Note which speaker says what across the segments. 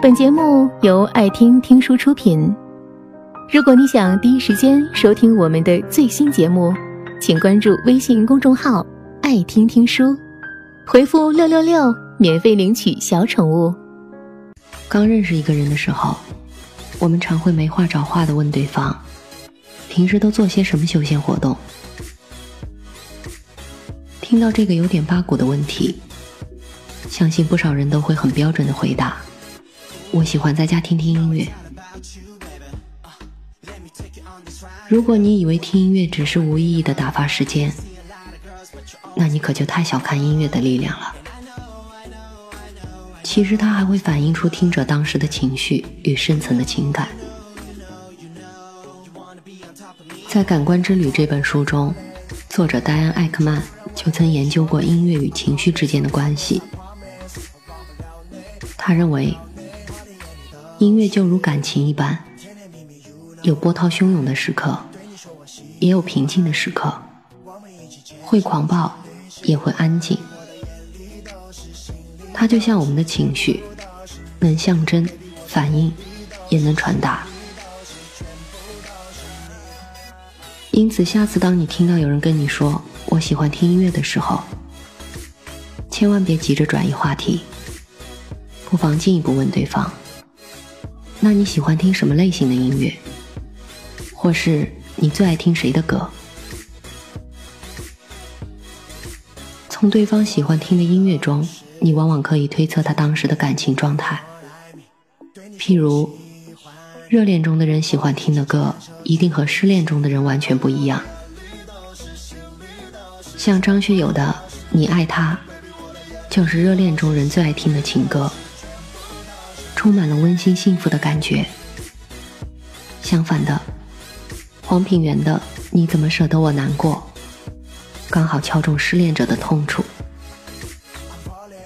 Speaker 1: 本节目由爱听听书出品。如果你想第一时间收听我们的最新节目，请关注微信公众号“爱听听书”，回复“六六六”免费领取小宠物。
Speaker 2: 刚认识一个人的时候，我们常会没话找话的问对方：“平时都做些什么休闲活动？”听到这个有点八股的问题，相信不少人都会很标准的回答。我喜欢在家听听音乐。如果你以为听音乐只是无意义的打发时间，那你可就太小看音乐的力量了。其实它还会反映出听者当时的情绪与深层的情感。在《感官之旅》这本书中，作者戴安·艾克曼就曾研究过音乐与情绪之间的关系。他认为。音乐就如感情一般，有波涛汹涌的时刻，也有平静的时刻，会狂暴，也会安静。它就像我们的情绪，能象征、反应，也能传达。因此，下次当你听到有人跟你说“我喜欢听音乐”的时候，千万别急着转移话题，不妨进一步问对方。那你喜欢听什么类型的音乐？或是你最爱听谁的歌？从对方喜欢听的音乐中，你往往可以推测他当时的感情状态。譬如，热恋中的人喜欢听的歌，一定和失恋中的人完全不一样。像张学友的《你爱他》，就是热恋中人最爱听的情歌。充满了温馨幸福的感觉。相反的，黄品源的《你怎么舍得我难过》，刚好敲中失恋者的痛处。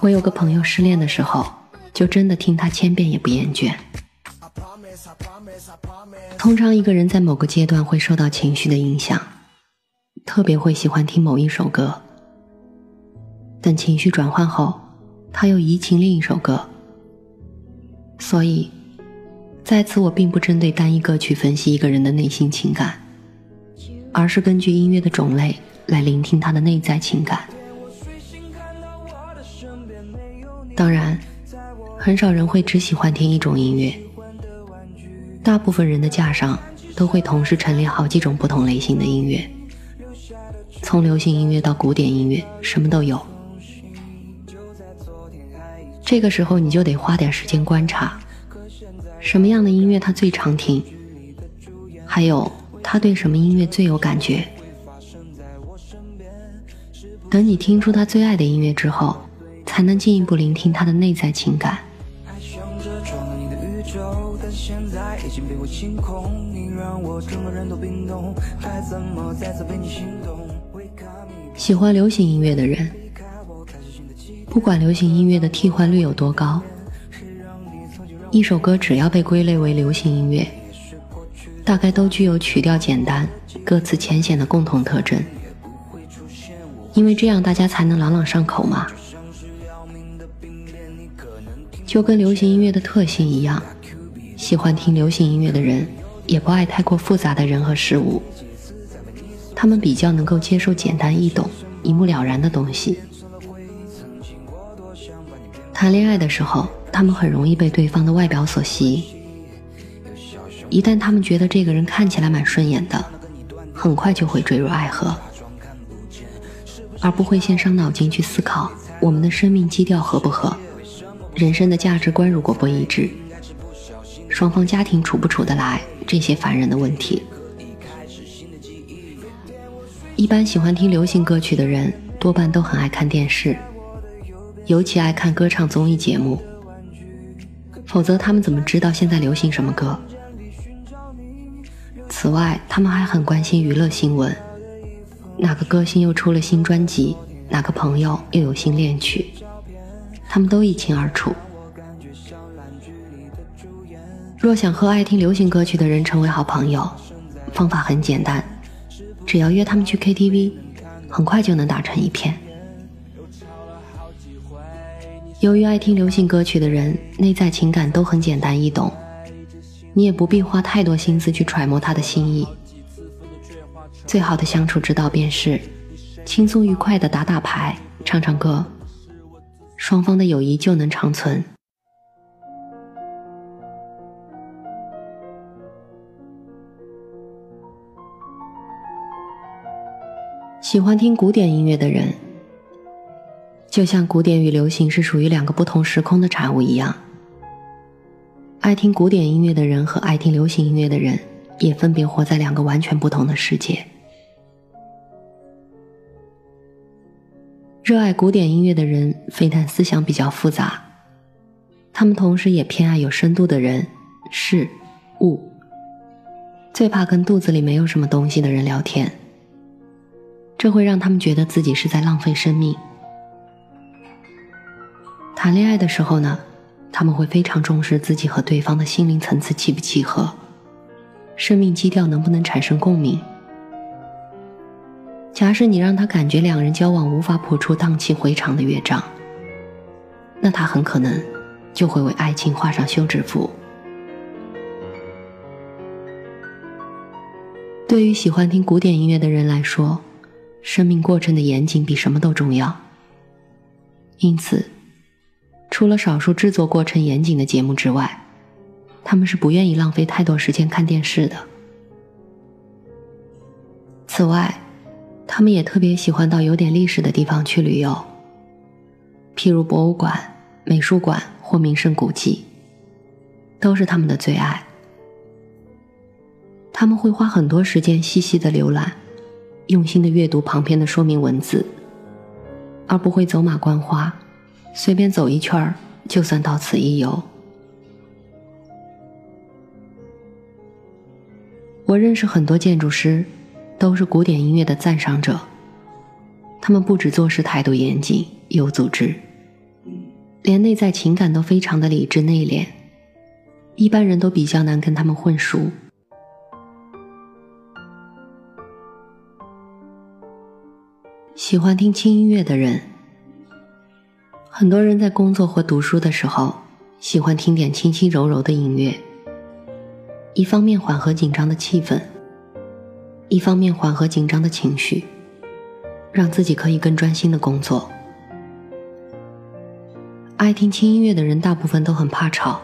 Speaker 2: 我有个朋友失恋的时候，就真的听他千遍也不厌倦。通常一个人在某个阶段会受到情绪的影响，特别会喜欢听某一首歌。等情绪转换后，他又移情另一首歌。所以，在此我并不针对单一歌曲分析一个人的内心情感，而是根据音乐的种类来聆听他的内在情感。当然，很少人会只喜欢听一种音乐，大部分人的架上都会同时陈列好几种不同类型的音乐，从流行音乐到古典音乐，什么都有。这个时候你就得花点时间观察，什么样的音乐他最常听，还有他对什么音乐最有感觉。等你听出他最爱的音乐之后，才能进一步聆听他的内在情感。喜欢流行音乐的人。不管流行音乐的替换率有多高，一首歌只要被归类为流行音乐，大概都具有曲调简单、歌词浅显的共同特征。因为这样大家才能朗朗上口嘛。就跟流行音乐的特性一样，喜欢听流行音乐的人也不爱太过复杂的人和事物，他们比较能够接受简单易懂、一目了然的东西。谈恋爱的时候，他们很容易被对方的外表所吸引。一旦他们觉得这个人看起来蛮顺眼的，很快就会坠入爱河，而不会先伤脑筋去思考我们的生命基调合不合，人生的价值观如果不一致，双方家庭处不处得来这些烦人的问题。一般喜欢听流行歌曲的人，多半都很爱看电视。尤其爱看歌唱综艺节目，否则他们怎么知道现在流行什么歌？此外，他们还很关心娱乐新闻，哪个歌星又出了新专辑，哪个朋友又有新恋曲，他们都一清二楚。若想和爱听流行歌曲的人成为好朋友，方法很简单，只要约他们去 KTV，很快就能打成一片。由于爱听流行歌曲的人，内在情感都很简单易懂，你也不必花太多心思去揣摩他的心意。最好的相处之道便是轻松愉快的打打牌、唱唱歌，双方的友谊就能长存。喜欢听古典音乐的人，就像古典与流行是属于两个不同时空的产物一样，爱听古典音乐的人和爱听流行音乐的人也分别活在两个完全不同的世界。热爱古典音乐的人，非但思想比较复杂，他们同时也偏爱有深度的人、事、物，最怕跟肚子里没有什么东西的人聊天，这会让他们觉得自己是在浪费生命。谈恋爱的时候呢，他们会非常重视自己和对方的心灵层次契不契合，生命基调能不能产生共鸣。假使你让他感觉两人交往无法谱出荡气回肠的乐章，那他很可能就会为爱情画上休止符。对于喜欢听古典音乐的人来说，生命过程的严谨比什么都重要。因此，除了少数制作过程严谨的节目之外，他们是不愿意浪费太多时间看电视的。此外，他们也特别喜欢到有点历史的地方去旅游，譬如博物馆、美术馆或名胜古迹，都是他们的最爱。他们会花很多时间细细的浏览，用心的阅读旁边的说明文字，而不会走马观花，随便走一圈儿就算到此一游。我认识很多建筑师。都是古典音乐的赞赏者。他们不止做事态度严谨、有组织，连内在情感都非常的理智内敛，一般人都比较难跟他们混熟。喜欢听轻音乐的人，很多人在工作或读书的时候，喜欢听点轻轻柔柔的音乐，一方面缓和紧张的气氛。一方面缓和紧张的情绪，让自己可以更专心的工作。爱听轻音乐的人大部分都很怕吵，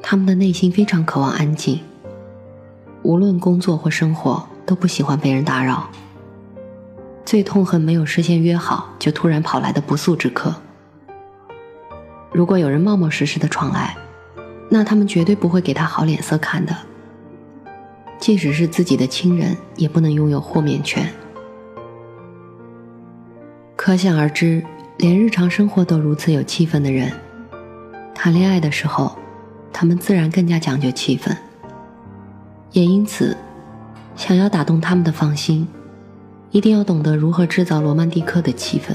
Speaker 2: 他们的内心非常渴望安静，无论工作或生活都不喜欢被人打扰。最痛恨没有事先约好就突然跑来的不速之客。如果有人冒冒失失的闯来，那他们绝对不会给他好脸色看的。即使是自己的亲人，也不能拥有豁免权。可想而知，连日常生活都如此有气氛的人，谈恋爱的时候，他们自然更加讲究气氛。也因此，想要打动他们的芳心，一定要懂得如何制造罗曼蒂克的气氛，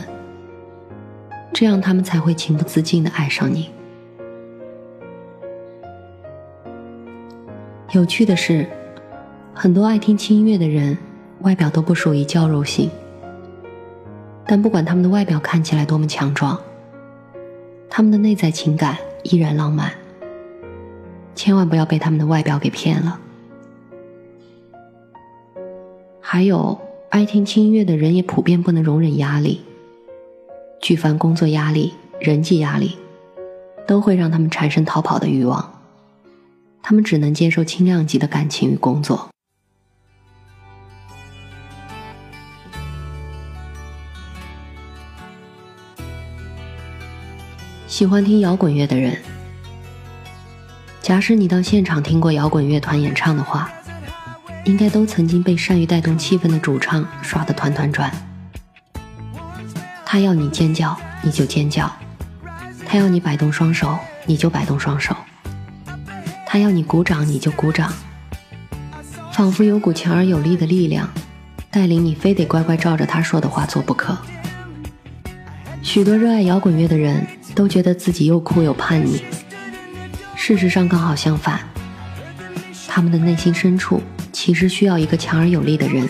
Speaker 2: 这样他们才会情不自禁的爱上你。有趣的是。很多爱听轻音乐的人，外表都不属于娇柔型。但不管他们的外表看起来多么强壮，他们的内在情感依然浪漫。千万不要被他们的外表给骗了。还有，爱听轻音乐的人也普遍不能容忍压力。巨凡工作压力、人际压力，都会让他们产生逃跑的欲望。他们只能接受轻量级的感情与工作。喜欢听摇滚乐的人，假使你到现场听过摇滚乐团演唱的话，应该都曾经被善于带动气氛的主唱耍得团团转。他要你尖叫，你就尖叫；他要你摆动双手，你就摆动双手；他要你鼓掌，你就鼓掌。仿佛有股强而有力的力量，带领你非得乖乖照着他说的话做不可。许多热爱摇滚乐的人。都觉得自己又酷又叛逆，事实上刚好相反。他们的内心深处其实需要一个强而有力的人，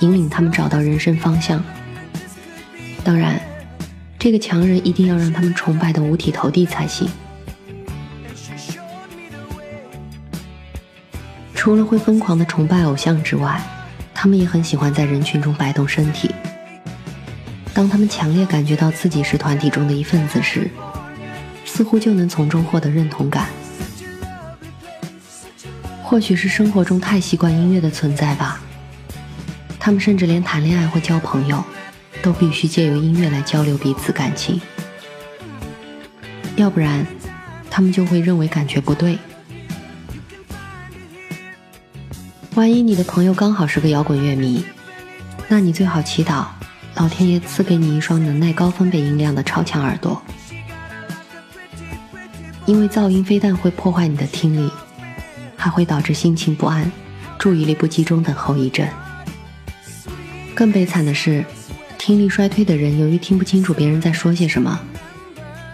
Speaker 2: 引领他们找到人生方向。当然，这个强人一定要让他们崇拜的五体投地才行。除了会疯狂的崇拜偶像之外，他们也很喜欢在人群中摆动身体。当他们强烈感觉到自己是团体中的一份子时，似乎就能从中获得认同感。或许是生活中太习惯音乐的存在吧，他们甚至连谈恋爱或交朋友，都必须借由音乐来交流彼此感情，要不然，他们就会认为感觉不对。万一你的朋友刚好是个摇滚乐迷，那你最好祈祷老天爷赐给你一双能耐高分贝音量的超强耳朵，因为噪音非但会破坏你的听力。还会导致心情不安、注意力不集中等后遗症。更悲惨的是，听力衰退的人由于听不清楚别人在说些什么，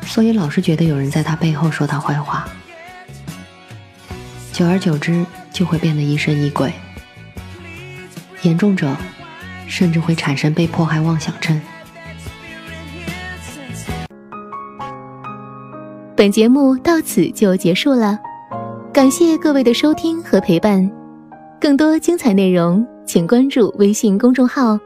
Speaker 2: 所以老是觉得有人在他背后说他坏话。久而久之，就会变得疑神疑鬼。严重者，甚至会产生被迫害妄想症。
Speaker 1: 本节目到此就结束了。感谢各位的收听和陪伴，更多精彩内容请关注微信公众号“